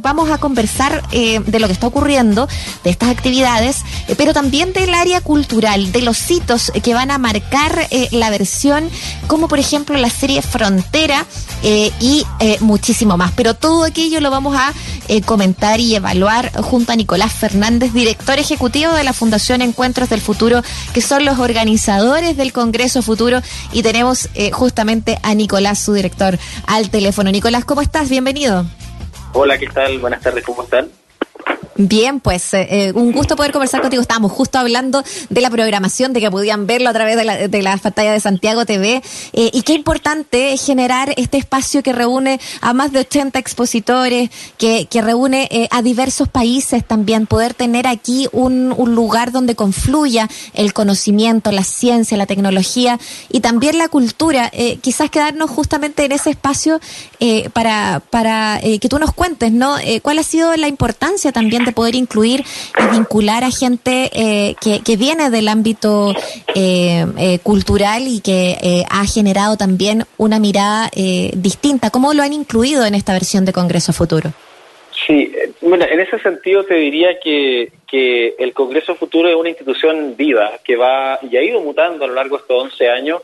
vamos a conversar eh, de lo que está ocurriendo, de estas actividades, eh, pero también del área cultural, de los hitos que van a marcar eh, la versión, como por ejemplo la serie Frontera y muchísimo más. Pero todo aquello lo vamos a comentar y evaluar junto a Nicolás Fernández, director ejecutivo de la Fundación Encuentros del Futuro, que son los organizadores del Congreso Futuro, y tenemos justamente a Nicolás, su director, al teléfono. Nicolás, ¿cómo estás? Bienvenido. Hola, ¿qué tal? Buenas tardes, ¿cómo están? Bien, pues eh, eh, un gusto poder conversar contigo. Estábamos justo hablando de la programación, de que podían verlo a través de la, de la pantalla de Santiago TV. Eh, y qué importante es generar este espacio que reúne a más de 80 expositores, que, que reúne a diversos países también. Poder tener aquí un, un, lugar donde confluya el conocimiento, la ciencia, la tecnología y también la cultura. quizás quedarnos justamente en ese espacio para, para que tú nos cuentes, ¿no? ¿Cuál ha sido la importancia también de poder incluir y vincular a gente eh, que, viene del ámbito eh, eh, cultural y que ha generado también una mirada distinta. ¿Cómo lo han incluido en esta versión de Congreso Futuro? Sí, bueno, en ese sentido te diría que, que el Congreso Futuro es una institución viva que va y ha ido mutando a lo largo de estos 11 años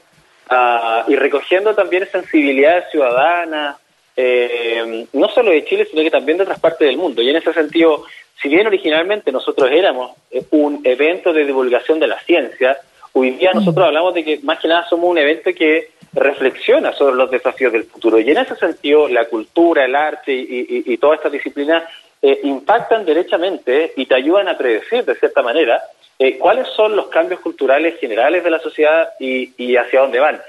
uh, y recogiendo también sensibilidades ciudadanas, eh, no solo de Chile, sino que también de otras partes del mundo. Y en ese sentido, si bien originalmente nosotros éramos eh, un evento de divulgación de la ciencia, hoy día nosotros hablamos de que más que nada somos un evento que reflexiona sobre los desafíos del futuro. Y en ese sentido, la cultura, el arte y, todas estas disciplinas eh, impactan derechamente y te ayudan a predecir, de cierta manera, eh, cuáles son los cambios culturales generales de la sociedad y, hacia dónde van.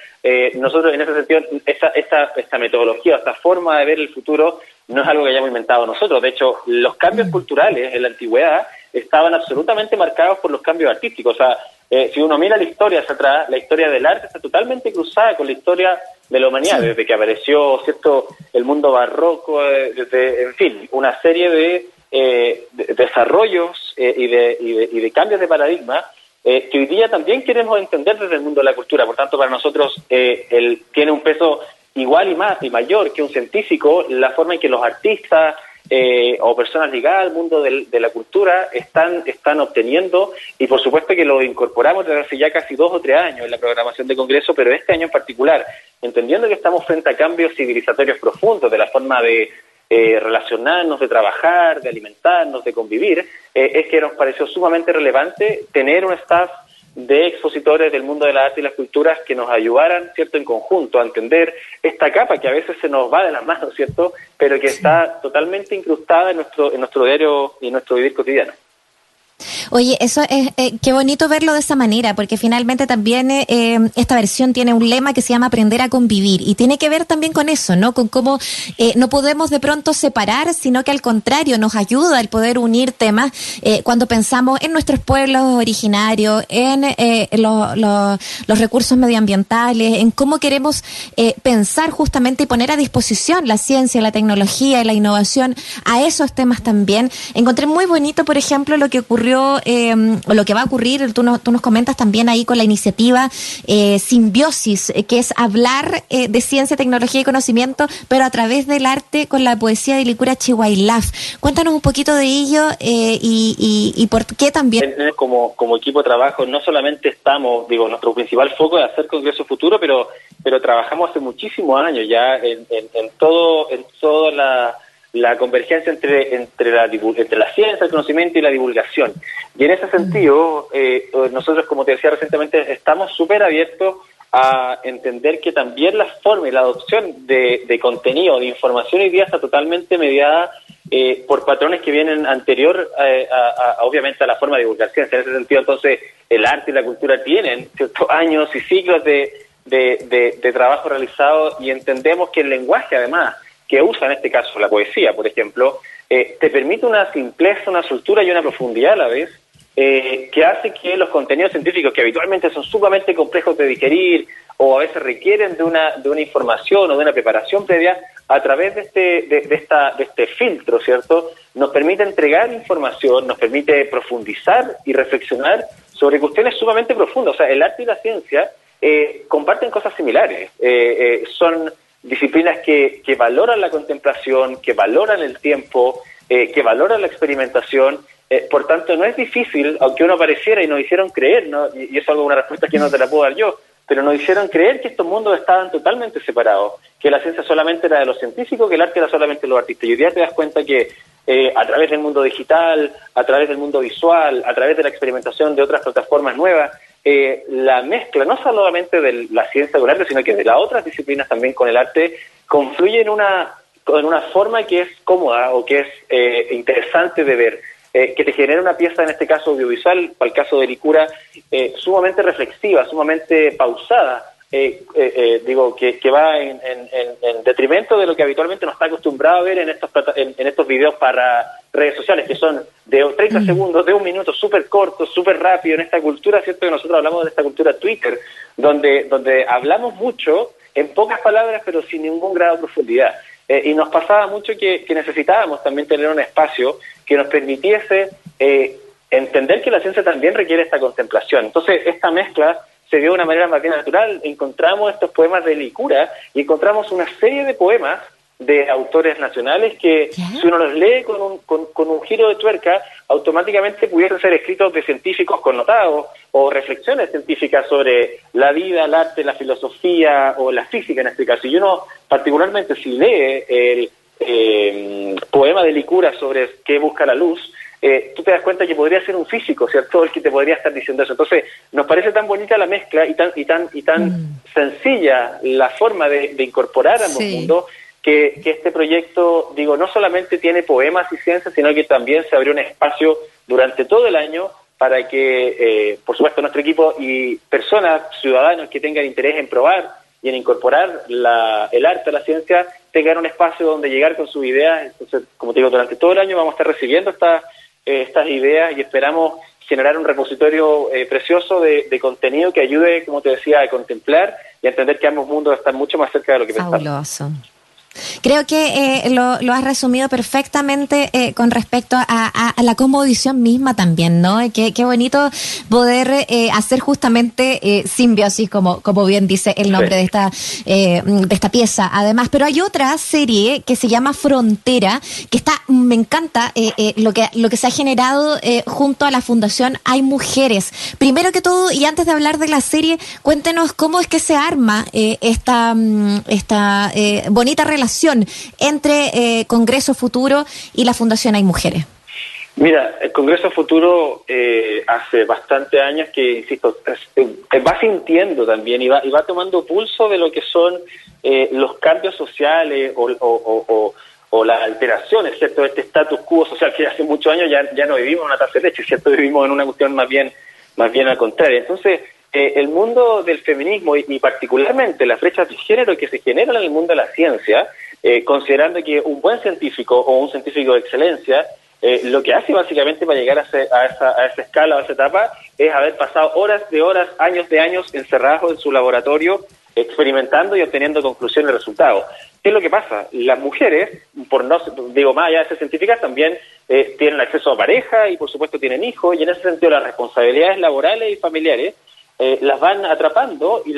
nosotros, en ese sentido, esta, esta, esta metodología, esta forma de ver el futuro no es algo que hayamos inventado nosotros. De hecho, los cambios culturales en la antigüedad estaban absolutamente marcados por los cambios artísticos. O sea, eh, si uno mira la historia hacia atrás, la historia del arte está totalmente cruzada con la historia de la humanidad, desde que apareció cierto el mundo barroco, eh, desde, en fin, una serie de, eh, desarrollos y, de, y, de, cambios de paradigma que hoy día también queremos entender desde el mundo de la cultura. Por tanto, para nosotros el, tiene un peso igual y más y mayor que un científico la forma en que los artistas eh, o personas ligadas al mundo de la cultura están, están obteniendo. Y por supuesto que lo incorporamos desde hace ya casi dos o tres años en la programación de Congreso, pero este año en particular, entendiendo que estamos frente a cambios civilizatorios profundos de la forma de eh, relacionarnos, de trabajar, de alimentarnos, de convivir, eh, es que nos pareció sumamente relevante tener un staff de expositores del mundo de la arte y las culturas que nos ayudaran, ¿cierto?, en conjunto a entender esta capa que a veces se nos va de las manos, ¿cierto?, pero que está totalmente incrustada en nuestro, en nuestro diario y en nuestro vivir cotidiano. Oye, eso es, eh, qué bonito verlo de esa manera, porque finalmente también eh, eh, esta versión tiene un lema que se llama aprender a convivir y tiene que ver también con eso, ¿no? Con cómo no podemos de pronto separar, sino que al contrario nos ayuda el poder unir temas cuando pensamos en nuestros pueblos originarios, en los recursos medioambientales, en cómo queremos pensar justamente y poner a disposición la ciencia, la tecnología y la innovación a esos temas también. Encontré muy bonito, por ejemplo, lo que ocurrió eh, o lo que va a ocurrir, tú, tú nos comentas también ahí con la iniciativa eh, Simbiosis, eh, que es hablar eh, de ciencia, tecnología y conocimiento, pero a través del arte con la poesía de Licura Chihuahilaf. Cuéntanos un poquito de ello y, y, por qué también. Como, como equipo de trabajo, no solamente estamos, digo, nuestro principal foco es hacer Congreso Futuro, pero, pero trabajamos hace muchísimos años ya en, en, en todo, en toda la la convergencia entre, entre, la, entre la ciencia, el conocimiento y la divulgación. Y en ese sentido, eh, nosotros, como te decía recientemente, estamos súper abiertos a entender que también la forma y la adopción de, de contenido, de información hoy día está totalmente mediada eh, por patrones que vienen anterior, eh, a, obviamente, a la forma de divulgar ciencia. En ese sentido, entonces, el arte y la cultura tienen ciertos años y siglos de, de, de trabajo realizado y entendemos que el lenguaje, además, que usa en este caso la poesía, por ejemplo, eh, te permite una simpleza, una soltura y una profundidad a la vez eh, que hace que los contenidos científicos que habitualmente son sumamente complejos de digerir o a veces requieren de una, de una información o de una preparación previa, a través de este, de, esta, de este filtro, ¿cierto? Nos permite entregar información, nos permite profundizar y reflexionar sobre cuestiones sumamente profundas. O sea, el arte y la ciencia eh, comparten cosas similares. son disciplinas que, que valoran la contemplación, que valoran el tiempo, que valora la experimentación. por tanto, no es difícil, aunque uno pareciera y nos hicieron creer, ¿no? y, y eso es una respuesta que no te la puedo dar yo, pero nos hicieron creer que estos mundos estaban totalmente separados, que la ciencia solamente era de los científicos, que el arte era solamente de los artistas. Y hoy día te das cuenta que eh, a través del mundo digital, a través del mundo visual, a través de la experimentación de otras plataformas nuevas, eh, la mezcla no solamente de la ciencia con arte, sino que de las otras disciplinas también con el arte, confluye en una, en una forma que es cómoda o que es eh, interesante de ver. Eh, que te genera una pieza, en este caso audiovisual, para el caso de Licura, eh, sumamente reflexiva, sumamente pausada, eh, digo, que, va en, detrimento de lo que habitualmente nos está acostumbrado a ver en estos, en, estos videos para redes sociales, que son de 30 mm. segundos, de un minuto, súper cortos, súper rápido, en esta cultura, ¿cierto? Que nosotros hablamos de esta cultura Twitter, donde, donde hablamos mucho en pocas palabras, pero sin ningún grado de profundidad. y nos pasaba mucho que, que, necesitábamos también tener un espacio que nos permitiese eh, entender que la ciencia también requiere esta contemplación. Entonces, esta mezcla se dio de una manera más bien natural. Encontramos estos poemas de Licura y encontramos una serie de poemas de autores nacionales que, si uno los lee con un, con, un giro de tuerca, automáticamente pudiesen ser escritos de científicos connotados o reflexiones científicas sobre la vida, el arte, la filosofía o la física en este caso. Y uno, particularmente, si lee el eh, poema de Licura sobre qué busca la luz, eh, tú te das cuenta que podría ser un físico, ¿cierto? El que te podría estar diciendo eso. Entonces, nos parece tan bonita la mezcla y tan, y tan, y tan mm. sencilla la forma de, incorporar a ambos mundos que, este proyecto, digo, no solamente tiene poemas y ciencias, sino que también se abrió un espacio durante todo el año para que, eh, por supuesto, nuestro equipo y personas, ciudadanos que tengan interés en probar y en incorporar la, el arte a la ciencia tengan un espacio donde llegar con sus ideas. Entonces, como te digo, durante todo el año vamos a estar recibiendo estas estas ideas y esperamos generar un repositorio eh, precioso de, contenido que ayude, como te decía, a contemplar y a entender que ambos mundos están mucho más cerca de lo que pensamos. Creo que eh, lo, lo, has resumido perfectamente eh, con respecto a, a, la comodición misma también, ¿no? Qué, qué bonito poder eh, hacer justamente eh, simbiosis, como, como bien dice el nombre de, esta, eh, de esta pieza. Además, pero hay otra serie que se llama Frontera, que está, me encanta lo, que, lo que se ha generado junto a la Fundación Hay Mujeres. Primero que todo, y antes de hablar de la serie, cuéntenos cómo es que se arma esta, mm, esta bonita relación entre eh, Congreso Futuro y la Fundación Hay Mujeres? Mira, el Congreso Futuro eh, hace bastante años que, insisto, eh, va sintiendo también y va, y va tomando pulso de lo que son los cambios sociales o, las alteraciones, ¿cierto? Este status quo social que hace muchos años ya, ya no vivimos en una taza de leche, ¿cierto? Vivimos en una cuestión más bien, más bien al contrario. Entonces, eh, el mundo del feminismo y, particularmente las brechas de género que se generan en el mundo de la ciencia, eh, considerando que un buen científico o un científico de excelencia eh, lo que hace básicamente para llegar a, esa, a esa escala, a esa etapa, es haber pasado horas de horas, años de años encerrados en su laboratorio, experimentando y obteniendo conclusiones y resultados. ¿Qué es lo que pasa? Las mujeres, por no digo más allá de ser científicas, también tienen acceso a pareja y por supuesto tienen hijos, y en ese sentido las responsabilidades laborales y familiares eh, las van atrapando y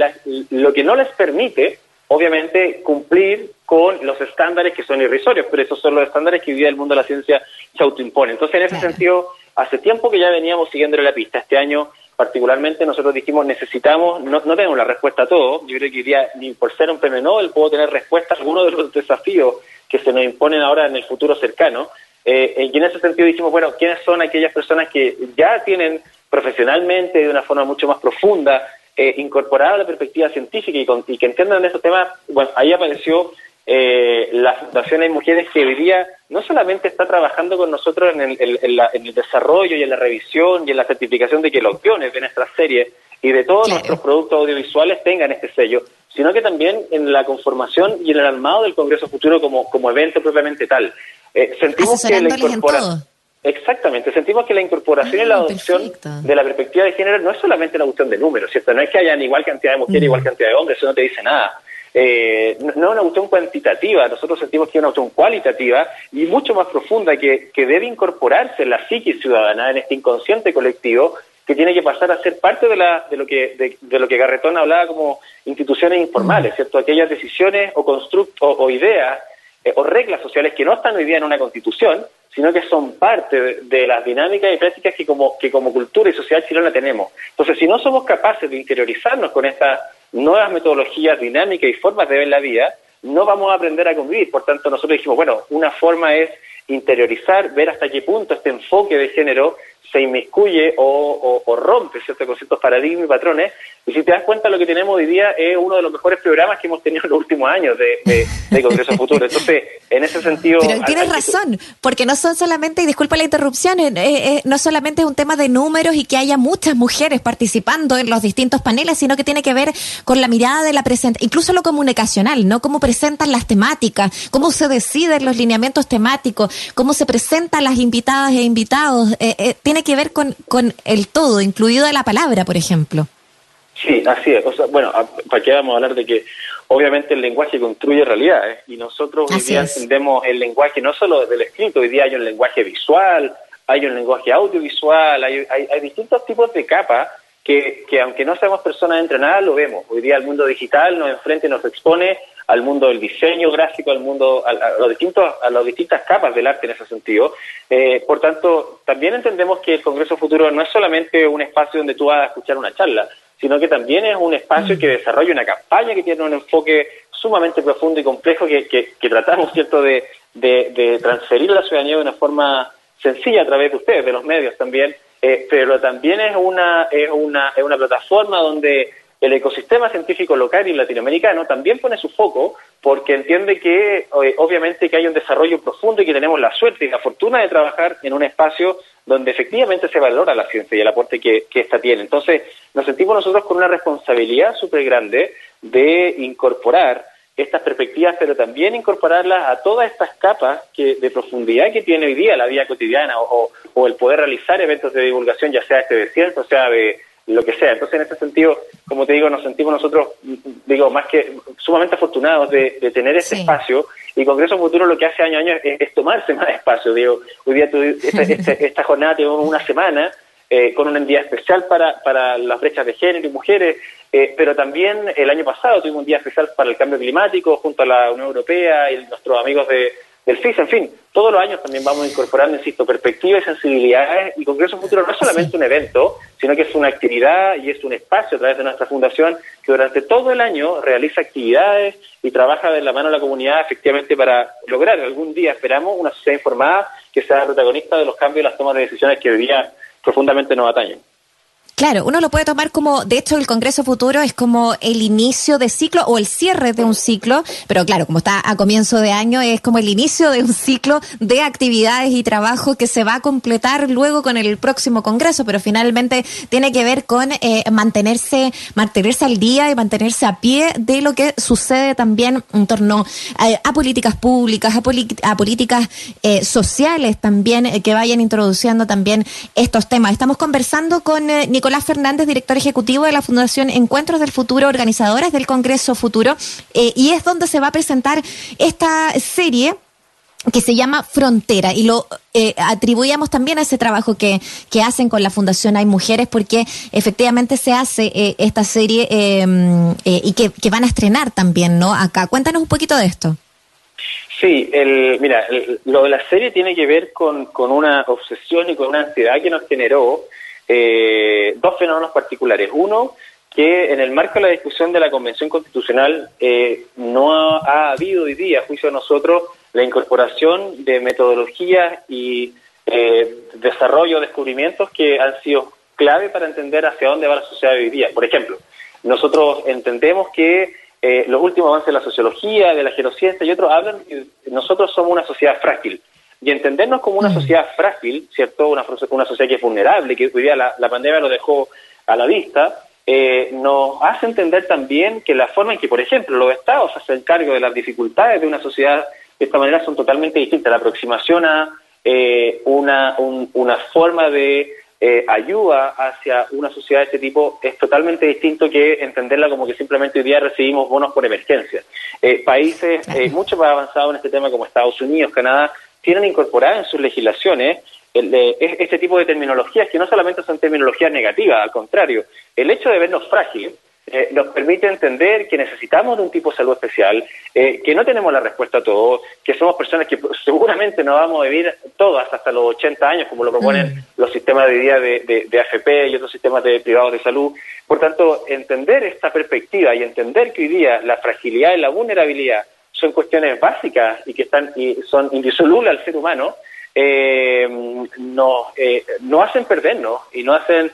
lo que no les permite, obviamente, cumplir con los estándares que son irrisorios, pero esos son los estándares que hoy día el mundo de la ciencia se autoimpone. Entonces, en ese sentido, hace tiempo que ya veníamos siguiendo la pista. Este año, particularmente, nosotros dijimos, necesitamos, no, no tenemos la respuesta a todo. Yo creo que hoy día, ni por ser un premio Nobel, puedo tener respuesta a algunos de los desafíos que se nos imponen ahora en el futuro cercano. Eh, y en ese sentido dijimos, bueno, ¿quiénes son aquellas personas que ya tienen profesionalmente, de una forma mucho más profunda, eh, incorporada a la perspectiva científica y, que entiendan esos temas, bueno, ahí apareció eh, la Fundación de Mujeres que hoy día no solamente está trabajando con nosotros en el, desarrollo y en la revisión y en la certificación de que los guiones de nuestras series y de todos nuestros productos audiovisuales tengan este sello, sino que también en la conformación y en el armado del Congreso Futuro como, como evento propiamente tal. Eh, sentimos que la incorporación Exactamente, sentimos que la incorporación y la ah, adopción de la perspectiva de género no es solamente una cuestión de números, ¿cierto? No es que hayan igual cantidad de mujeres, mm. igual cantidad de hombres, eso no te dice nada. Eh, no, es una cuestión cuantitativa, nosotros sentimos que es una cuestión cualitativa y mucho más profunda que, que debe incorporarse en la psiquis ciudadana, en este inconsciente colectivo, que tiene que pasar a ser parte de, la, de, lo, que, de, lo que Garretón hablaba como instituciones informales. ¿cierto? Aquellas decisiones o, o, ideas eh, o reglas sociales que no están hoy día en una constitución, sino que son parte de, las dinámicas y prácticas que como, que como cultura y sociedad chilena tenemos. Entonces, si no somos capaces de interiorizarnos con estas nuevas metodologías dinámicas y formas de ver la vida, no vamos a aprender a convivir. Por tanto, nosotros dijimos, bueno, una forma es interiorizar, ver hasta qué punto este enfoque de género se inmiscuye o, rompe ciertos conceptos, paradigmas y patrones. Y si te das cuenta, lo que tenemos hoy día es uno de los mejores programas que hemos tenido en los últimos años de, Congreso Futuro. Entonces, en ese sentido... Pero tienes razón, porque no son solamente, y disculpa la interrupción, eh, eh, no solamente es un tema de números y que haya muchas mujeres participando en los distintos paneles, sino que tiene que ver con la mirada de la presentación, incluso lo comunicacional, ¿no? Cómo presentan las temáticas, cómo se deciden los lineamientos temáticos, cómo se presentan las invitadas e invitados. Eh, tiene que ver con, con el todo, incluido la palabra, por ejemplo. Sí, así es. bueno, ¿para qué vamos a hablar de que obviamente el lenguaje construye realidades y nosotros hoy día entendemos el lenguaje no solo del escrito, hoy día hay un lenguaje visual, hay un lenguaje audiovisual, hay, hay, distintos tipos de capas que, que aunque no seamos personas entrenadas, lo vemos. Hoy día el mundo digital nos enfrenta y nos expone al mundo del diseño gráfico, al mundo, a, los distintos, a las distintas capas del arte en ese sentido. Eh, por tanto, también entendemos que el Congreso Futuro no es solamente un espacio donde tú vas a escuchar una charla, sino que también es un espacio que desarrolla una campaña que tiene un enfoque sumamente profundo y complejo que, que, tratamos, ¿cierto?, de, de, transferir a la ciudadanía de una forma sencilla a través de ustedes, de los medios también, eh, pero también es una, es, una, es una plataforma donde el ecosistema científico local y latinoamericano también pone su foco porque entiende que eh, obviamente que hay un desarrollo profundo y que tenemos la suerte y la fortuna de trabajar en un espacio donde efectivamente se valora la ciencia y el aporte que, que ésta tiene. Entonces, nos sentimos nosotros con una responsabilidad súper grande de incorporar estas perspectivas, pero también incorporarlas a todas estas capas que, de profundidad que tiene hoy día la vida cotidiana o, o el poder realizar eventos de divulgación, ya sea este desierto, sea de lo que sea. Entonces, en ese sentido, como te digo, nos sentimos nosotros, digo, más que sumamente afortunados de, tener este espacio. Y Congreso Futuro lo que hace año a año es, tomarse más espacio. Digo, hoy día esta, jornada tenemos una semana eh, con un día especial para, para las brechas de género y mujeres, eh, pero también el año pasado tuvimos un día especial para el cambio climático junto a la Unión Europea y nuestros amigos de, del FIS, en fin, todos los años también vamos incorporando, insisto, perspectivas y sensibilidades y Congreso Futuro no es solamente un evento, sino que es una actividad y es un espacio a través de nuestra fundación que durante todo el año realiza actividades y trabaja de la mano de la comunidad efectivamente para lograr algún día, esperamos, una sociedad informada que sea protagonista de los cambios y las tomas de decisiones que hoy día profundamente nos atañen. Claro, uno lo puede tomar como, de hecho, el Congreso Futuro es como el inicio de ciclo o el cierre de un ciclo, pero claro, como está a comienzo de año, es como el inicio de un ciclo de actividades y trabajo que se va a completar luego con el próximo Congreso, pero finalmente tiene que ver con eh, mantenerse, mantenerse al día y mantenerse a pie de lo que sucede también en torno a, políticas públicas, a, a políticas eh, sociales también eh, que vayan introduciendo también estos temas. Estamos conversando con Nicolás Nicolás Fernández, director ejecutivo de la Fundación Encuentros del Futuro, organizadores del Congreso Futuro, eh, y es donde se va a presentar esta serie que se llama Frontera y lo eh, atribuíamos también a ese trabajo que, que, hacen con la Fundación Hay Mujeres porque efectivamente se hace eh, esta serie em, y que, van a estrenar también, ¿no? Acá. Cuéntanos un poquito de esto. Sí, el, mira, lo de la serie tiene que ver con, con una obsesión y con una ansiedad que nos generó eh, dos fenómenos particulares. Uno, que en el marco de la discusión de la Convención Constitucional eh, no ha, habido hoy día, a juicio de nosotros, la incorporación de metodologías y eh, desarrollo, descubrimientos que han sido clave para entender hacia dónde va la sociedad hoy día. Por ejemplo, nosotros entendemos que eh, los últimos avances de la sociología, de la geociencia y otros hablan nosotros somos una sociedad frágil y entendernos como una sociedad frágil, ¿cierto? Una, una sociedad que es vulnerable, que hoy día la, pandemia lo dejó a la vista, eh, nos hace entender también que la forma en que, por ejemplo, los estados hacen cargo de las dificultades de una sociedad de esta manera son totalmente distintas. La aproximación a eh, una, una forma de eh, ayuda hacia una sociedad de este tipo es totalmente distinto que entenderla como que simplemente hoy día recibimos bonos por emergencia. países mucho más avanzados en este tema como Estados Unidos, Canadá, tienen incorporadas en sus legislaciones este tipo de terminologías que no solamente son terminologías negativas, al contrario, el hecho de vernos frágiles eh, nos permite entender que necesitamos de un tipo de salud especial, eh, que no tenemos la respuesta a todo, que somos personas que seguramente no vamos a vivir todas hasta los 80 años, como lo proponen mm. los sistemas de vida de, de, AFP y otros sistemas de privados de salud. Por tanto, entender esta perspectiva y entender que hoy día la fragilidad y la vulnerabilidad son cuestiones básicas y que están y son indisolubles al ser humano, eh, nos, eh, hacen perdernos y nos hacen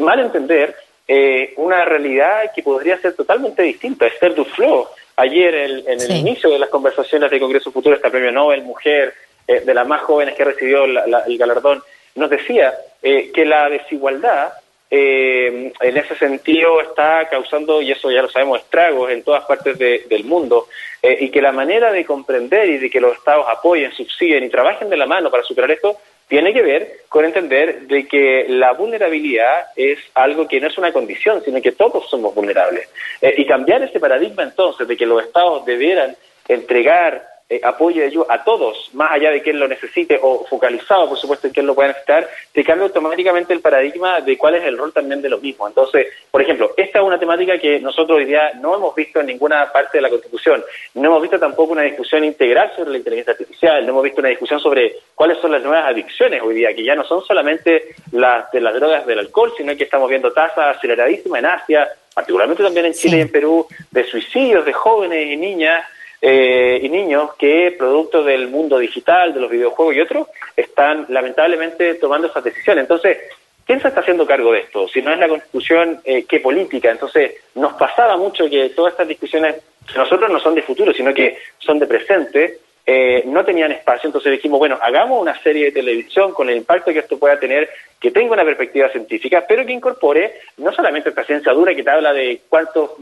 mal entender eh, una realidad que podría ser totalmente distinta. Esther Duflo, ayer en el inicio de las conversaciones de Congreso Futuro, esta premio Nobel Mujer, eh, de las más jóvenes que recibió el galardón, nos decía eh, que la desigualdad en ese sentido está causando, y eso ya lo sabemos, estragos en todas partes del mundo, y que la manera de comprender y de que los estados apoyen, subsidien y trabajen de la mano para superar esto tiene que ver con entender de que la vulnerabilidad es algo que no es una condición, sino que todos somos vulnerables. Eh, y cambiar ese paradigma entonces de que los estados debieran entregar eh, apoyo ello a todos, más allá de quien lo necesite o focalizado, por supuesto, en quien lo pueda necesitar, te cambia automáticamente el paradigma de cuál es el rol también de lo mismo. Entonces, por ejemplo, esta es una temática que nosotros hoy día no hemos visto en ninguna parte de la Constitución. No hemos visto tampoco una discusión integral sobre la inteligencia artificial, no hemos visto una discusión sobre cuáles son las nuevas adicciones hoy día, que ya no son solamente las de las drogas del alcohol, sino que estamos viendo tasas aceleradísimas en Asia, particularmente también en Chile y en Perú, de suicidios de jóvenes y niñas eh, y niños que, producto del mundo digital, de los videojuegos y otros, están lamentablemente tomando esas decisiones. Entonces, ¿quién se está haciendo cargo de esto? Si no es la Constitución, eh, ¿qué política? Entonces, nos pasaba mucho que todas estas discusiones, nosotros no son de futuro, sino que son de presente, eh, no tenían espacio, entonces dijimos, bueno, hagamos una serie de televisión con el impacto que esto pueda tener, que tenga una perspectiva científica, pero que incorpore no solamente esta ciencia dura que te habla de cuántos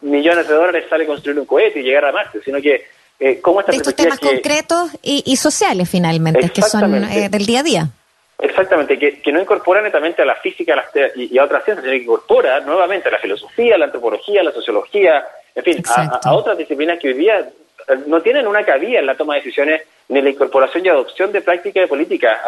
millones de dólares sale construir un cohete y llegar a Marte, sino que eh, cómo esta de estos temas concretos y, sociales finalmente, que son eh, del día a día. Exactamente, que, no incorpora netamente a la física y, a otras ciencias, sino que incorpora nuevamente a la filosofía, a la antropología, a la sociología, en fin, a, otras disciplinas que hoy día no tienen una cabida en la toma de decisiones ni la incorporación y adopción de práctica de política,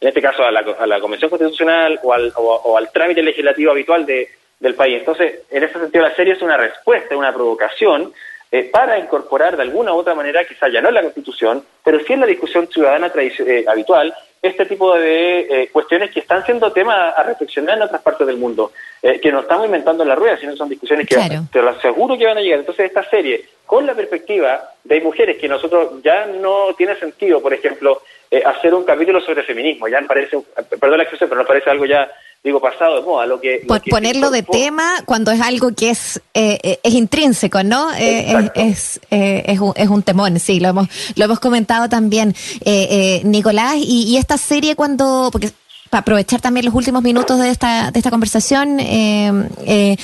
en este caso a la, Convención Constitucional o al, o, al trámite legislativo habitual de, del país. Entonces, en ese sentido, la serie es una respuesta, una provocación eh, para incorporar de alguna u otra manera, quizá ya no en la Constitución, pero sí en la discusión ciudadana eh, habitual, este tipo de eh, cuestiones que están siendo tema a reflexionar en otras partes del mundo, que no estamos inventando en la rueda, sino que son discusiones que te lo aseguro que van a llegar. Entonces, esta serie, con la perspectiva de mujeres que nosotros ya no tiene sentido, por ejemplo, hacer un capítulo sobre feminismo, ya me parece, perdón la expresión, pero nos parece algo ya digo, pasado de moda. Lo que, ponerlo de tema cuando es algo que es eh, eh, es intrínseco, ¿no? Eh, es, es, un, es un temón, sí, lo hemos, lo hemos comentado también, Nicolás, y, y, esta serie cuando, porque aprovechar también los últimos minutos de esta, de esta conversación, eh, eh,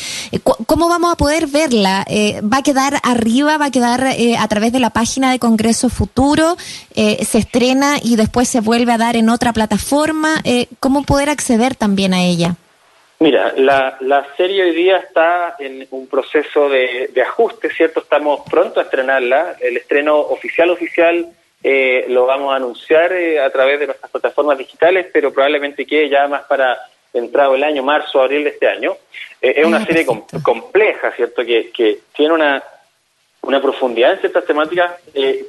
¿cómo vamos a poder verla? Eh, ¿Va a quedar arriba? ¿Va a quedar a través de la página de Congreso Futuro? ¿Se estrena y después se vuelve a dar en otra plataforma? ¿Cómo poder acceder también a ella? Mira, la, la serie hoy día está en un proceso de, de ajuste, ¿cierto? Estamos pronto a estrenarla. El estreno oficial, oficial eh, lo vamos a anunciar eh, a través de nuestras plataformas digitales, pero probablemente quede ya más para entrado el año, marzo, abril de este año. Eh, es una ah, serie compleja, ¿cierto? Que, que tiene una, una profundidad en ciertas temáticas que,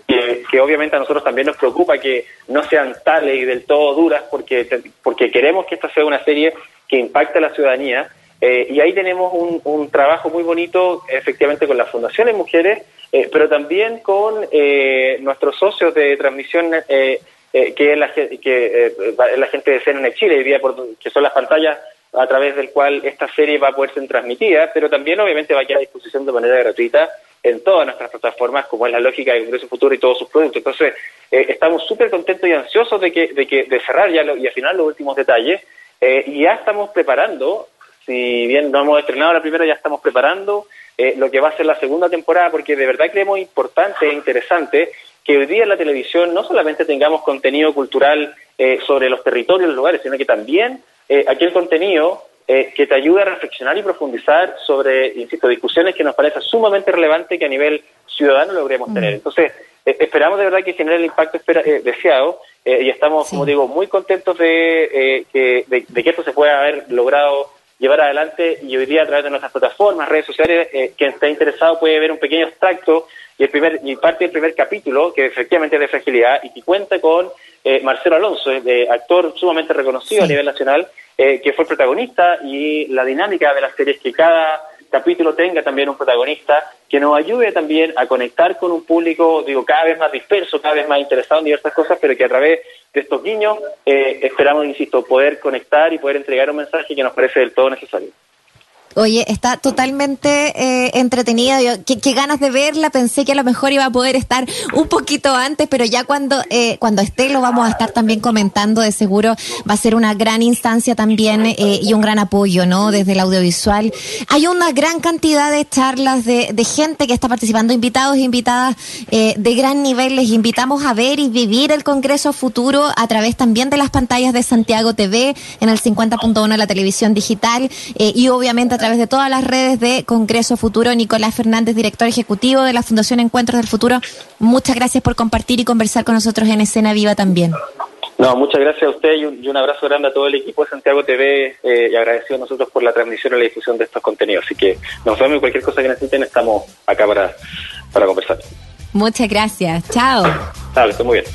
que, obviamente a nosotros también nos preocupa que no sean tales y del todo duras porque, porque queremos que esta sea una serie que impacte a la ciudadanía. Y ahí tenemos un, un trabajo muy bonito, efectivamente, con las fundaciones mujeres eh, pero también con eh, nuestros socios de transmisión, eh, que, es la, que la gente de CNN Chile, que son las pantallas a través del cual esta serie va a poder ser transmitida, pero también obviamente va a quedar a disposición de manera gratuita en todas nuestras plataformas, como es la lógica de Congreso Futuro y todos sus productos. Entonces, estamos súper contentos y ansiosos de que, de que de cerrar ya y afinar los últimos detalles, y ya estamos preparando, si bien no hemos estrenado la primera, ya estamos preparando eh, lo que va a ser la segunda temporada, porque de verdad creemos importante e interesante que hoy día en la televisión no solamente tengamos contenido cultural eh, sobre los territorios, los lugares, sino que también eh, aquel contenido que te ayude a reflexionar y profundizar sobre, insisto, discusiones que nos parecen sumamente relevantes que a nivel ciudadano logremos tener. Mm. Entonces, esperamos de verdad que genere el impacto deseado y estamos, como digo, muy contentos de, que, de, que esto se pueda haber logrado llevar adelante y hoy día a través de nuestras plataformas, redes sociales, eh, quien esté interesado puede ver un pequeño extracto y, el primer, y parte del primer capítulo, que efectivamente es de fragilidad y que cuenta con eh, Marcelo Alonso, de actor sumamente reconocido a nivel nacional, eh, que fue protagonista y la dinámica de la serie es que cada capítulo tenga también un protagonista que nos ayude también a conectar con un público, digo, cada vez más disperso, cada vez más interesado en diversas cosas, pero que a través de estos guiños eh, esperamos, insisto, poder conectar y poder entregar un mensaje que nos parece del todo necesario. Oye, está totalmente eh, entretenida. Yo, qué, ganas de verla. Pensé que a lo mejor iba a poder estar un poquito antes, pero ya cuando eh, cuando esté lo vamos a estar también comentando. De seguro va a ser una gran instancia también eh, y un gran apoyo, ¿no? Desde el audiovisual. Hay una gran cantidad de charlas de, de gente que está participando, invitados e invitadas eh, de gran nivel. Les invitamos a ver y vivir el Congreso Futuro a través también de las pantallas de Santiago TV en el 50.1 de la televisión digital y obviamente a través de todas las redes de Congreso Futuro. Nicolás Fernández, director ejecutivo de la Fundación Encuentros del Futuro, muchas gracias por compartir y conversar con nosotros en Escena Viva también. No, muchas gracias a usted y un, abrazo grande a todo el equipo de Santiago TV eh, y agradecido a nosotros por la transmisión y la difusión de estos contenidos. Así que nos vemos y cualquier cosa que necesiten estamos acá para, para conversar. Muchas gracias. Chao. Dale, estoy muy bien.